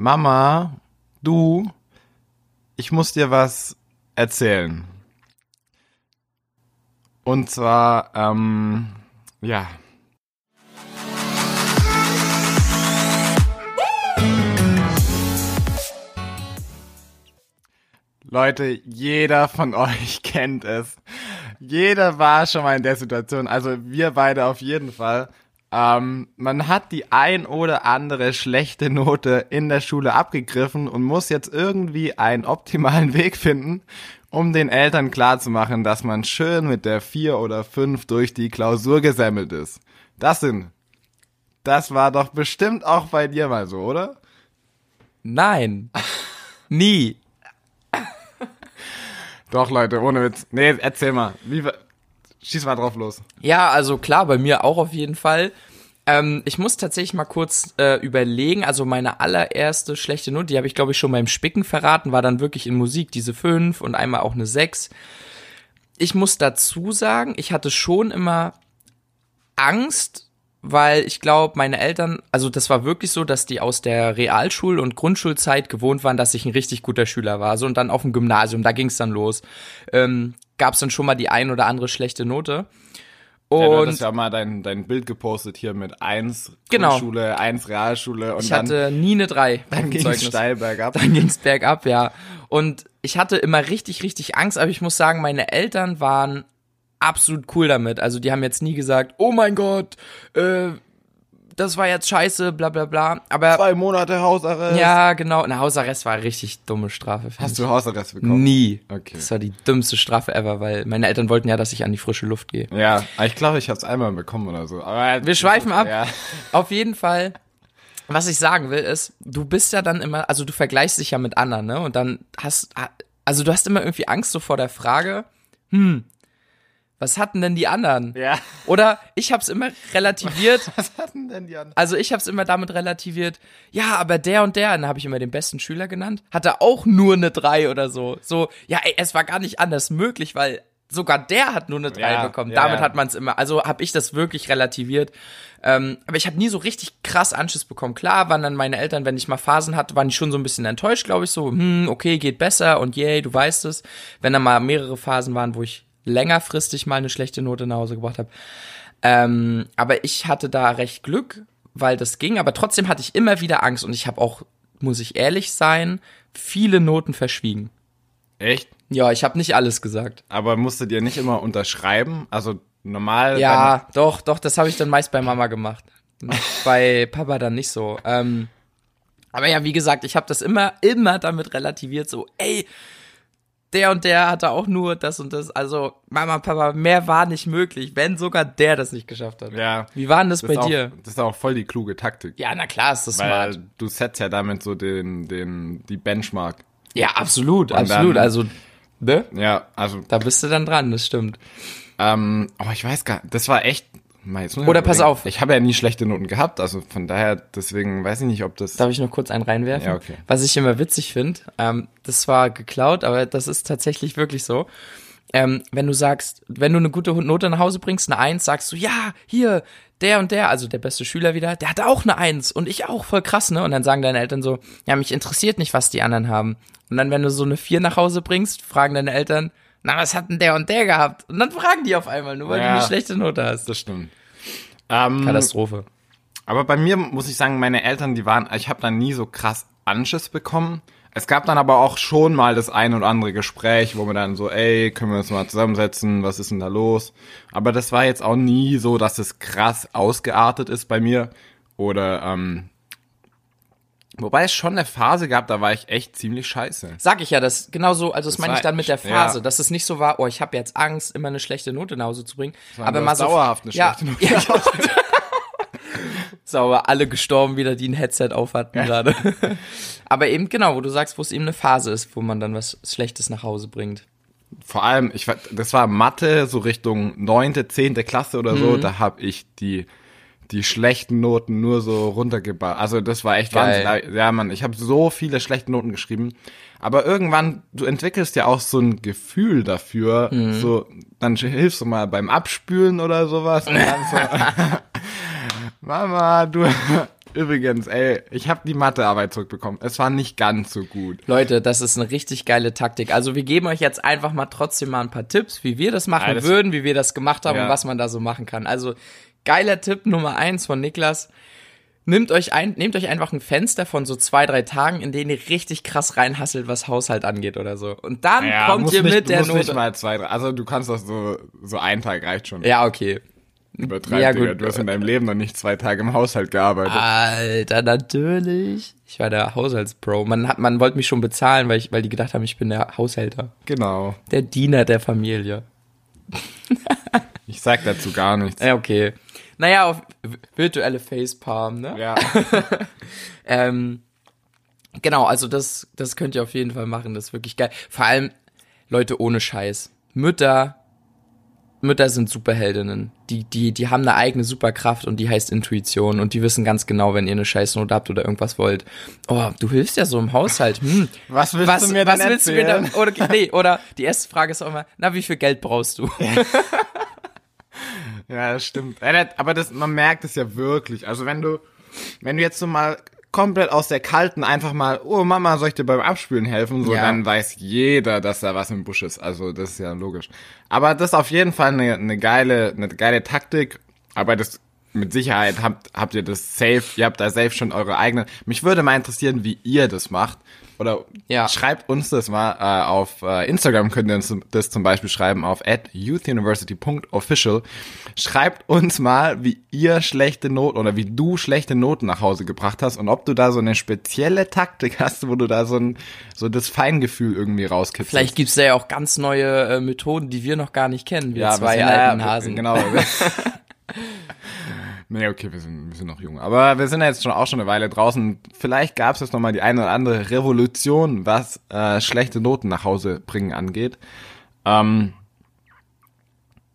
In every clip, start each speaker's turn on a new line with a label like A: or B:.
A: Mama, du, ich muss dir was erzählen. Und zwar, ähm, ja. Leute, jeder von euch kennt es. Jeder war schon mal in der Situation, also wir beide auf jeden Fall. Ähm, man hat die ein oder andere schlechte Note in der Schule abgegriffen und muss jetzt irgendwie einen optimalen Weg finden, um den Eltern klarzumachen, dass man schön mit der vier oder fünf durch die Klausur gesammelt ist. Das sind, das war doch bestimmt auch bei dir mal so, oder?
B: Nein. Nie.
A: Doch, Leute, ohne Witz. Nee, erzähl mal. Wie, schieß mal drauf los.
B: Ja, also klar, bei mir auch auf jeden Fall. Ähm, ich muss tatsächlich mal kurz äh, überlegen. Also meine allererste schlechte Note, die habe ich glaube ich schon beim Spicken verraten, war dann wirklich in Musik diese 5 und einmal auch eine 6. Ich muss dazu sagen, ich hatte schon immer Angst, weil ich glaube, meine Eltern, also das war wirklich so, dass die aus der Realschul- und Grundschulzeit gewohnt waren, dass ich ein richtig guter Schüler war. So und dann auf dem Gymnasium, da ging es dann los. Ähm, Gab es dann schon mal die ein oder andere schlechte Note.
A: Und ja, du hattest ja mal dein, dein Bild gepostet hier mit eins
B: Genau.
A: Grundschule, eins Realschule und
B: ich
A: dann,
B: hatte nie eine 3
A: dann ging es steil bergab.
B: Dann ging's bergab, ja. Und ich hatte immer richtig, richtig Angst, aber ich muss sagen, meine Eltern waren absolut cool damit. Also die haben jetzt nie gesagt, oh mein Gott, äh, das war jetzt scheiße, bla bla bla. Aber
A: Zwei Monate Hausarrest.
B: ja, genau. Eine Hausarrest war eine richtig dumme Strafe.
A: Hast
B: ich.
A: du Hausarrest bekommen?
B: Nie.
A: Okay.
B: Das war die dümmste Strafe ever, weil meine Eltern wollten ja, dass ich an die frische Luft gehe.
A: Ja, ich glaube, ich habe es einmal bekommen oder so. Aber
B: Wir schweifen ab.
A: Ja.
B: Auf jeden Fall, was ich sagen will, ist, du bist ja dann immer, also du vergleichst dich ja mit anderen, ne? Und dann hast, also du hast immer irgendwie Angst so vor der Frage, hm, was hatten denn die anderen?
A: ja.
B: Oder ich hab's immer relativiert,
A: Was hatten denn die anderen?
B: also ich hab's immer damit relativiert, ja, aber der und der, dann habe ich immer den besten Schüler genannt, hatte auch nur eine 3 oder so. So, ja, ey, es war gar nicht anders möglich, weil sogar der hat nur eine 3
A: Ja,
B: bekommen.
A: ja,
B: Damit
A: ja.
B: hat man es immer, also habe ich das wirklich relativiert. Ähm, aber ich habe nie so richtig krass Anschiss bekommen. Klar waren dann meine Eltern, wenn ich mal Phasen hatte, waren die schon so ein bisschen enttäuscht, glaube ich, so, hm, okay, geht besser und yay, du weißt es. Wenn dann mal mehrere Phasen waren, wo ich längerfristig mal eine schlechte Note nach Hause gebracht habe. Ähm, aber ich hatte da recht Glück, weil das ging, aber trotzdem hatte ich immer wieder Angst und ich habe auch, muss ich ehrlich sein, viele Noten verschwiegen.
A: Echt?
B: Ja, ich habe nicht alles gesagt.
A: Aber musstet ihr nicht immer unterschreiben? Also normal.
B: Ja, doch, doch, das habe ich dann meist bei Mama gemacht. bei Papa dann nicht so. Ähm, aber ja, wie gesagt, ich habe das immer, immer damit relativiert, so, ey, der und der hatte auch nur das und das. Also, Mama, Papa, mehr war nicht möglich, wenn sogar der das nicht geschafft hat.
A: Ja.
B: Wie war denn das,
A: Das
B: bei
A: auch,
B: dir?
A: Das ist auch voll die kluge Taktik.
B: Ja, na klar, ist das
A: Weil
B: smart.
A: du setzt ja damit so den, den, die Benchmark.
B: Ja, absolut,
A: Und
B: absolut.
A: dann-
B: also, ne?
A: Ja, also,
B: Da bist du dann dran, das stimmt.
A: ähm, aber ich weiß gar das war echt.
B: Oder pass auf.
A: Ich habe ja nie schlechte Noten gehabt, also von daher, deswegen weiß ich nicht, ob das.
B: Darf ich noch kurz einen reinwerfen?
A: Ja, okay.
B: Was ich immer witzig finde, ähm, das war geklaut, aber das ist tatsächlich wirklich so. Ähm, wenn du sagst, wenn du eine gute Note nach Hause bringst, eine Eins, sagst du, ja, hier, der und der, also der beste Schüler wieder, der hatte auch eine Eins und ich auch, voll krass, ne? Und dann sagen deine Eltern so, ja, mich interessiert nicht, was die anderen haben. Und dann, wenn du so eine Vier nach Hause bringst, fragen deine Eltern, na, was hat denn der und der gehabt? Und dann fragen die auf einmal, nur weil du
A: Ja.
B: eine schlechte Note hast.
A: das stimmt. Ähm,
B: Katastrophe.
A: Aber bei mir muss ich sagen, meine Eltern, die waren, ich habe da nie so krass Anschiss bekommen. Es gab dann aber auch schon mal das ein oder andere Gespräch, wo wir dann so, ey, können wir uns mal zusammensetzen, was ist denn da los? Aber das war jetzt auch nie so, dass es krass ausgeartet ist bei mir. Oder, ähm, wobei es schon eine Phase gab, da war ich echt ziemlich scheiße.
B: Sag ich ja, das genau so, also das,
A: Das
B: meine ich dann mit der Phase,
A: ja.
B: dass es nicht so war, oh, ich habe jetzt Angst, immer eine schlechte Note nach Hause zu bringen, aber mal so
A: dauerhaft eine
B: ja,
A: schlechte Note.
B: Ja, Sauber, alle gestorben wieder, die ein Headset auf hatten gerade. aber eben genau, wo du sagst, wo es eben eine Phase ist, wo man dann was Schlechtes nach Hause bringt.
A: Vor allem, ich das war Mathe, so Richtung neunte, zehnte Klasse oder so,
B: Mhm.
A: da habe ich die die schlechten Noten nur so runtergebaut. Also das war echt
B: Geil.
A: Wahnsinn. Ja, Mann, ich habe so viele schlechte Noten geschrieben. Aber irgendwann, du entwickelst ja auch so ein Gefühl dafür.
B: Mhm.
A: So, dann hilfst du mal beim Abspülen oder sowas. Und dann so, Mama, du, Übrigens, ey, ich habe die Mathearbeit zurückbekommen. Es war nicht ganz so gut.
B: Leute, das ist eine richtig geile Taktik. Also wir geben euch jetzt einfach mal trotzdem mal ein paar Tipps, wie wir das machen
A: Alles-
B: würden, wie wir das gemacht haben
A: Ja.
B: und was man da so machen kann. Also geiler Tipp Nummer eins von Niklas. Nehmt euch ein, nehmt euch einfach ein Fenster von so zwei, drei Tagen, in denen ihr richtig krass reinhasselt, was Haushalt angeht oder so. Und dann kommt
A: muss
B: ihr
A: nicht,
B: mit der
A: muss nicht
B: Note.
A: mal zwei, drei. Also du kannst das so, so ein Tag reicht schon.
B: Ja, okay.
A: Übertreib,
B: ja,
A: Digga.
B: gut.
A: Du hast in deinem Leben noch nicht zwei Tage im Haushalt gearbeitet.
B: Alter, natürlich. Ich war der Haushaltspro. Man hat, man wollte mich schon bezahlen, weil ich, weil die gedacht haben, ich bin der Haushälter.
A: Genau.
B: Der Diener der Familie.
A: Ich sag dazu gar nichts.
B: Ja, okay. Naja, auf virtuelle Facepalm, ne?
A: Ja.
B: Ähm, genau, also das, das könnt ihr auf jeden Fall machen, das ist wirklich geil. Vor allem Leute ohne Scheiß. Mütter, Mütter sind Superheldinnen. Die, die, die haben eine eigene Superkraft und die heißt Intuition und die wissen ganz genau, wenn ihr eine Scheißnote habt oder irgendwas wollt. Oh, du hilfst ja so im Haushalt. Hm.
A: Was willst
B: Was,
A: du mir
B: was
A: denn
B: willst du mir
A: erzählen?
B: dann, oder, nee, oder die erste Frage ist auch immer, na, wie viel Geld brauchst du?
A: Ja, das stimmt. Ja, das- Aber das, man merkt es ja wirklich. Also wenn du, wenn du jetzt so mal komplett aus der kalten einfach mal, oh Mama, soll ich dir beim Abspülen helfen? So,
B: Ja.
A: dann weiß jeder, dass da was im Busch ist. Also das ist ja logisch. Aber das ist auf jeden Fall eine, eine geile, eine geile Taktik. Aber das mit Sicherheit habt, habt ihr das safe, ihr habt da safe schon eure eigene. Mich würde mal interessieren, wie ihr das macht. Oder
B: Ja.
A: schreibt uns das mal äh, auf äh, Instagram könnt ihr uns das zum Beispiel schreiben auf at youthuniversity.official. Schreibt uns mal, wie ihr schlechte Noten oder wie du schlechte Noten nach Hause gebracht hast und ob du da so eine spezielle Taktik hast, wo du da so ein so das Feingefühl irgendwie rauskitzelst.
B: Vielleicht gibt's da ja auch ganz neue äh, Methoden, die wir noch gar nicht kennen, wir
A: ja,
B: zwei alten Hasen.
A: Genau. Nee, okay, wir sind, wir sind noch jung. Aber wir sind ja jetzt schon auch schon eine Weile draußen. Vielleicht gab es jetzt noch mal die eine oder andere Revolution, was äh, schlechte Noten nach Hause bringen angeht. Ähm,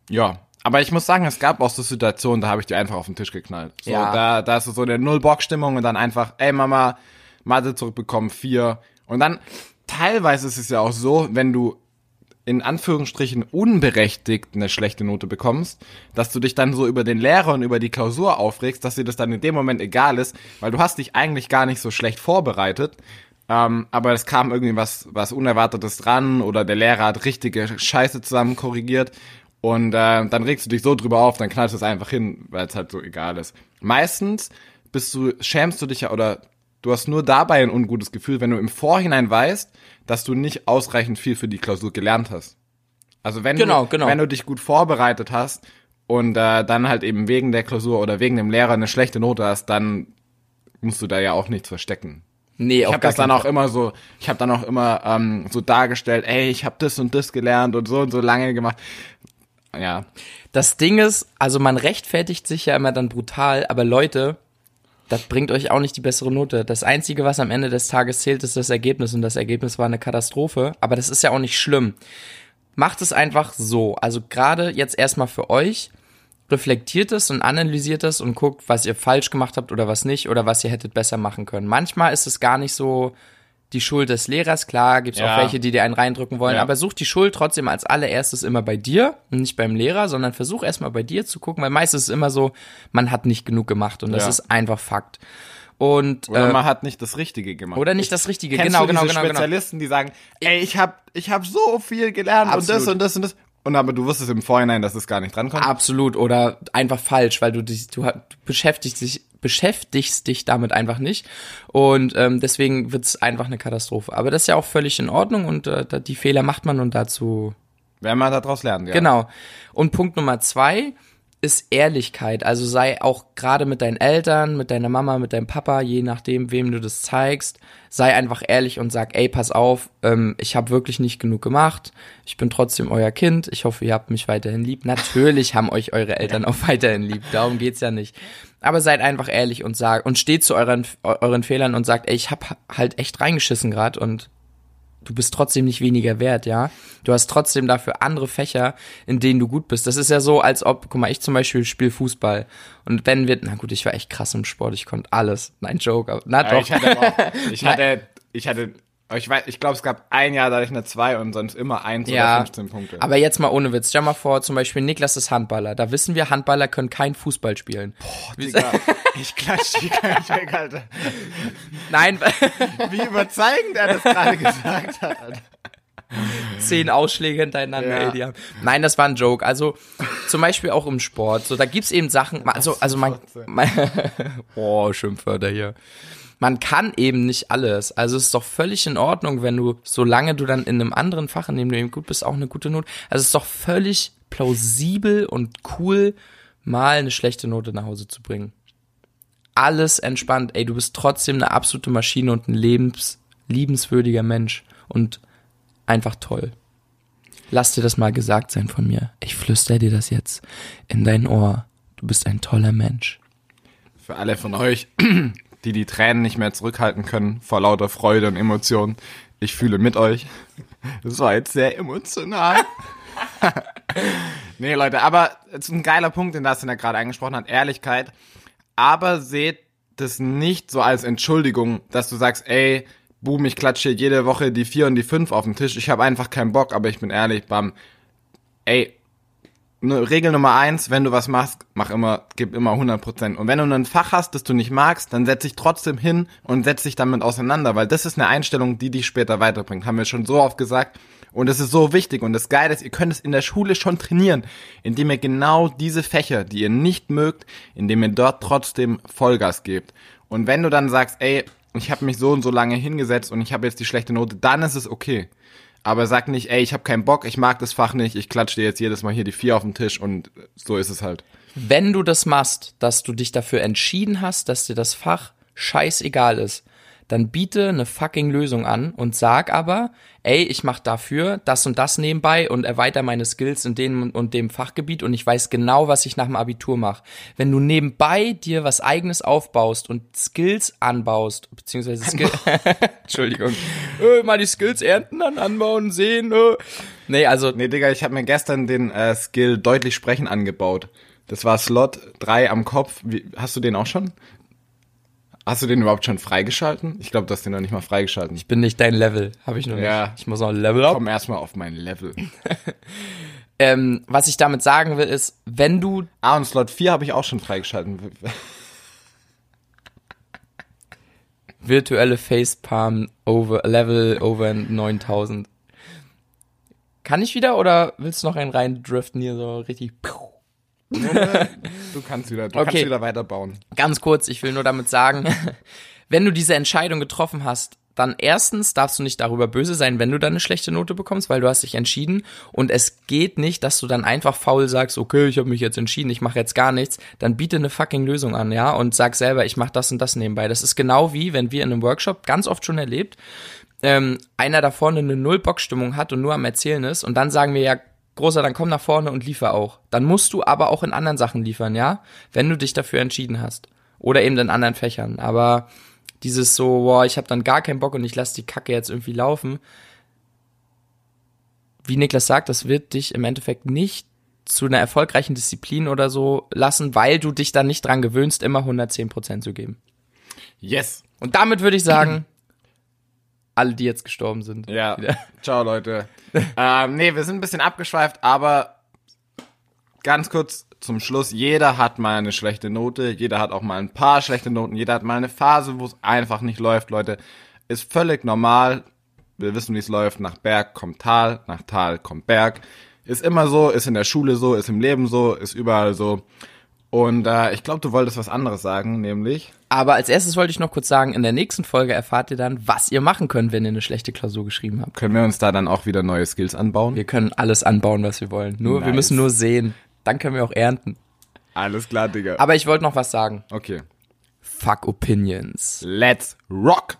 A: ja, aber ich muss sagen, es gab auch so Situationen, da habe ich die einfach auf den Tisch geknallt. So,
B: Ja.
A: da, da ist so eine Null-Bock-Stimmung und dann einfach, ey Mama, Mathe zurückbekommen, vier. Und dann, teilweise ist es ja auch so, wenn du in Anführungsstrichen unberechtigt eine schlechte Note bekommst, dass du dich dann so über den Lehrer und über die Klausur aufregst, dass dir das dann in dem Moment egal ist, weil du hast dich eigentlich gar nicht so schlecht vorbereitet, ähm, aber es kam irgendwie was, was Unerwartetes dran oder der Lehrer hat richtige Scheiße zusammen korrigiert und äh, dann regst du dich so drüber auf, dann knallst du es einfach hin, weil es halt so egal ist. Meistens bist du, schämst du dich ja oder du hast nur dabei ein ungutes Gefühl, wenn du im Vorhinein weißt, dass du nicht ausreichend viel für die Klausur gelernt hast. Also wenn
B: Genau,
A: du,
B: genau.
A: wenn du dich gut vorbereitet hast und äh, dann halt eben wegen der Klausur oder wegen dem Lehrer eine schlechte Note hast, dann musst du da ja auch nichts verstecken.
B: Nee,
A: Ich habe das dann auch immer so, ich habe dann auch immer ähm, so dargestellt, ey, ich habe das und das gelernt und so und so lange gemacht. Ja,
B: Das Ding ist, also man rechtfertigt sich ja immer dann brutal, aber Leute, das bringt euch auch nicht die bessere Note. Das Einzige, was am Ende des Tages zählt, ist das Ergebnis und das Ergebnis war eine Katastrophe, aber das ist ja auch nicht schlimm. Macht es einfach so, also gerade jetzt erstmal für euch, reflektiert es und analysiert es und guckt, was ihr falsch gemacht habt oder was nicht oder was ihr hättet besser machen können. Manchmal ist es gar nicht so die Schuld des Lehrers, klar, gibt's
A: Ja.
B: auch welche, die dir einen reindrücken wollen,
A: Ja.
B: aber such die Schuld trotzdem als allererstes immer bei dir und nicht beim Lehrer, sondern versuch erstmal bei dir zu gucken, weil meistens ist es immer so, man hat nicht genug gemacht und das
A: Ja.
B: ist einfach Fakt. Und
A: oder
B: äh,
A: man hat nicht das Richtige gemacht.
B: oder nicht das Richtige,
A: Kennst
B: genau,
A: du
B: genau,
A: diese
B: genau, genau.
A: Spezialisten, die sagen, ey, ich habe ich hab so viel gelernt und das
B: Absolut.
A: und das und das. Und aber du wusstest im Vorhinein, dass es gar nicht drankommt.
B: Absolut oder einfach falsch, weil du dich, du, du beschäftigst dich, beschäftigst dich damit einfach nicht und ähm, deswegen wird's einfach eine Katastrophe. Aber das ist ja auch völlig in Ordnung und äh, die Fehler macht man und dazu
A: Werden wir daraus lernen, ja.
B: Genau. Und Punkt Nummer zwei ist Ehrlichkeit. Also sei auch gerade mit deinen Eltern, mit deiner Mama, mit deinem Papa, je nachdem, wem du das zeigst, sei einfach ehrlich und sag, ey, pass auf, ähm, ich habe wirklich nicht genug gemacht. Ich bin trotzdem euer Kind. Ich hoffe, ihr habt mich weiterhin lieb. Natürlich haben euch eure Eltern auch weiterhin lieb. Darum geht's ja nicht. Aber seid einfach ehrlich und sagt und steht zu euren euren Fehlern und sagt, ey, ich hab halt echt reingeschissen gerade und du bist trotzdem nicht weniger wert, ja. Du hast trotzdem dafür andere Fächer, in denen du gut bist. Das ist ja so, als ob, guck mal, ich zum Beispiel spiele Fußball und wenn wir, na gut, ich war echt krass im Sport, ich konnte alles. Nein, Joke, aber, na
A: Ja,
B: doch.
A: ich hatte, aber auch, ich hatte, ich hatte ich weiß, ich glaube, es gab ein Jahr, da hatte ich eine 2 und sonst immer 1 oder
B: Ja,
A: 15 Punkte.
B: aber jetzt mal ohne Witz. Stell mal vor, zum Beispiel Niklas ist Handballer. Da wissen wir, Handballer können kein Fußball spielen.
A: Digga, ich klatsch die gleich weg, Alter.
B: Nein,
A: Wie überzeugend er das gerade gesagt hat.
B: Zehn Ausschläge hintereinander,
A: Ja.
B: ey, die haben. Nein, das war ein Joke. Also zum Beispiel auch im Sport. So, da gibt's eben Sachen. Also, also man, man oh, Schimpfwörter hier. Man kann eben nicht alles. Also es ist doch völlig in Ordnung, wenn du, solange du dann in einem anderen Fach, in dem du eben gut bist, auch eine gute Note. Also es ist doch völlig plausibel und cool, mal eine schlechte Note nach Hause zu bringen. Alles entspannt. Ey, du bist trotzdem eine absolute Maschine und ein lebens, liebenswürdiger Mensch. Und einfach toll. Lass dir das mal gesagt sein von mir. Ich flüster dir das jetzt in dein Ohr. Du bist ein toller Mensch.
A: Für alle von euch, die die Tränen nicht mehr zurückhalten können vor lauter Freude und Emotionen, ich fühle mit euch. Das war jetzt sehr emotional. nee, Leute, aber es ist ein geiler Punkt, den Dustin ja gerade angesprochen hat, Ehrlichkeit. Aber seht das nicht so als Entschuldigung, dass du sagst, ey, Boom, ich klatsche jede Woche die vier und die fünf auf den Tisch. Ich habe einfach keinen Bock, aber ich bin ehrlich, bam. Ey, Regel Nummer eins, wenn du was machst, mach immer, gib immer 100%. Und wenn du ein Fach hast, das du nicht magst, dann setz dich trotzdem hin und setz dich damit auseinander, weil das ist eine Einstellung, die dich später weiterbringt. Haben wir schon so oft gesagt. Und es ist so wichtig. Und das Geile ist, ihr könnt es in der Schule schon trainieren, indem ihr genau diese Fächer, die ihr nicht mögt, indem ihr dort trotzdem Vollgas gebt. Und wenn du dann sagst, ey, ich habe mich so und so lange hingesetzt und ich habe jetzt die schlechte Note, dann ist es okay. Aber sag nicht, ey, ich habe keinen Bock, ich mag das Fach nicht, ich klatsche dir jetzt jedes Mal hier die vier auf den Tisch und so ist es halt.
B: Wenn du das machst, dass du dich dafür entschieden hast, dass dir das Fach scheißegal ist, dann biete eine fucking Lösung an und sag aber, ey, ich mach dafür das und das nebenbei und erweitere meine Skills in dem und dem Fachgebiet und ich weiß genau, was ich nach dem Abitur mache. Wenn du nebenbei dir was eigenes aufbaust und Skills anbaust, beziehungsweise Skill Entschuldigung, äh, mal die Skills ernten, dann anbauen, sehen, äh. Nee, also
A: Nee, Digga, ich habe mir gestern den äh, Skill deutlich sprechen angebaut. Das war Slot 3 am Kopf. Wie, hast du den auch schon? Hast du den überhaupt schon freigeschalten? Ich glaube, du hast den noch nicht mal freigeschalten.
B: ich bin nicht dein Level, habe ich noch
A: Ja.
B: nicht. Ich muss noch ein Level up.
A: Komm erstmal auf mein Level.
B: Ähm, was ich damit sagen will, ist, wenn du
A: Ah, und Slot 4 habe ich auch schon freigeschalten.
B: virtuelle Facepalm over Level over 9000. Kann ich wieder oder willst du noch einen rein driften hier so richtig?
A: Du kannst wieder, du
B: Okay.
A: kannst wieder weiterbauen.
B: Ganz kurz, ich will nur damit sagen, wenn du diese Entscheidung getroffen hast, dann erstens darfst du nicht darüber böse sein, wenn du dann eine schlechte Note bekommst, weil du hast dich entschieden und es geht nicht, dass du dann einfach faul sagst, okay, ich habe mich jetzt entschieden, ich mache jetzt gar nichts, dann biete eine fucking Lösung an, ja, und sag selber, ich mache das und das nebenbei. Das ist genau wie, wenn wir in einem Workshop ganz oft schon erlebt, ähm, einer da vorne eine Null-Bock-Stimmung hat und nur am Erzählen ist und dann sagen wir ja, Großer, dann komm nach vorne und liefer auch. Dann musst du aber auch in anderen Sachen liefern, ja, wenn du dich dafür entschieden hast. Oder eben in anderen Fächern. Aber dieses so, boah, ich habe dann gar keinen Bock und ich lasse die Kacke jetzt irgendwie laufen. Wie Niklas sagt, das wird dich im Endeffekt nicht zu einer erfolgreichen Disziplin oder so lassen, weil du dich dann nicht dran gewöhnst, immer 110% zu geben.
A: Yes.
B: Und damit würde ich sagen, alle, die jetzt gestorben sind.
A: Ja.
B: wieder.
A: Ciao, Leute. ähm, nee, wir sind ein bisschen abgeschweift, aber ganz kurz zum Schluss. Jeder hat mal eine schlechte Note. Jeder hat auch mal ein paar schlechte Noten. Jeder hat mal eine Phase, wo es einfach nicht läuft, Leute. Ist völlig normal. Wir wissen, wie es läuft. Nach Berg kommt Tal, nach Tal kommt Berg. Ist immer so, ist in der Schule so, ist im Leben so, ist überall so. Und äh, ich glaube, du wolltest was anderes sagen, nämlich.
B: Aber als erstes wollte ich noch kurz sagen, in der nächsten Folge erfahrt ihr dann, was ihr machen könnt, wenn ihr eine schlechte Klausur geschrieben habt.
A: Können wir uns da dann auch wieder neue Skills anbauen?
B: Wir können alles anbauen, was wir wollen. Nur, wir
A: Nice.
B: müssen nur sehen. Dann können wir auch ernten.
A: Alles klar, Digga.
B: Aber ich wollte noch was sagen.
A: Okay.
B: Fuck Opinions.
A: Let's rock!